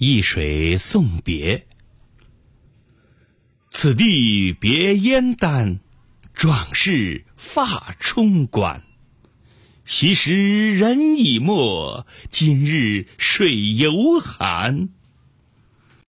一水送别。此地别燕丹壮士发冲冠。昔时人已没今日水犹寒。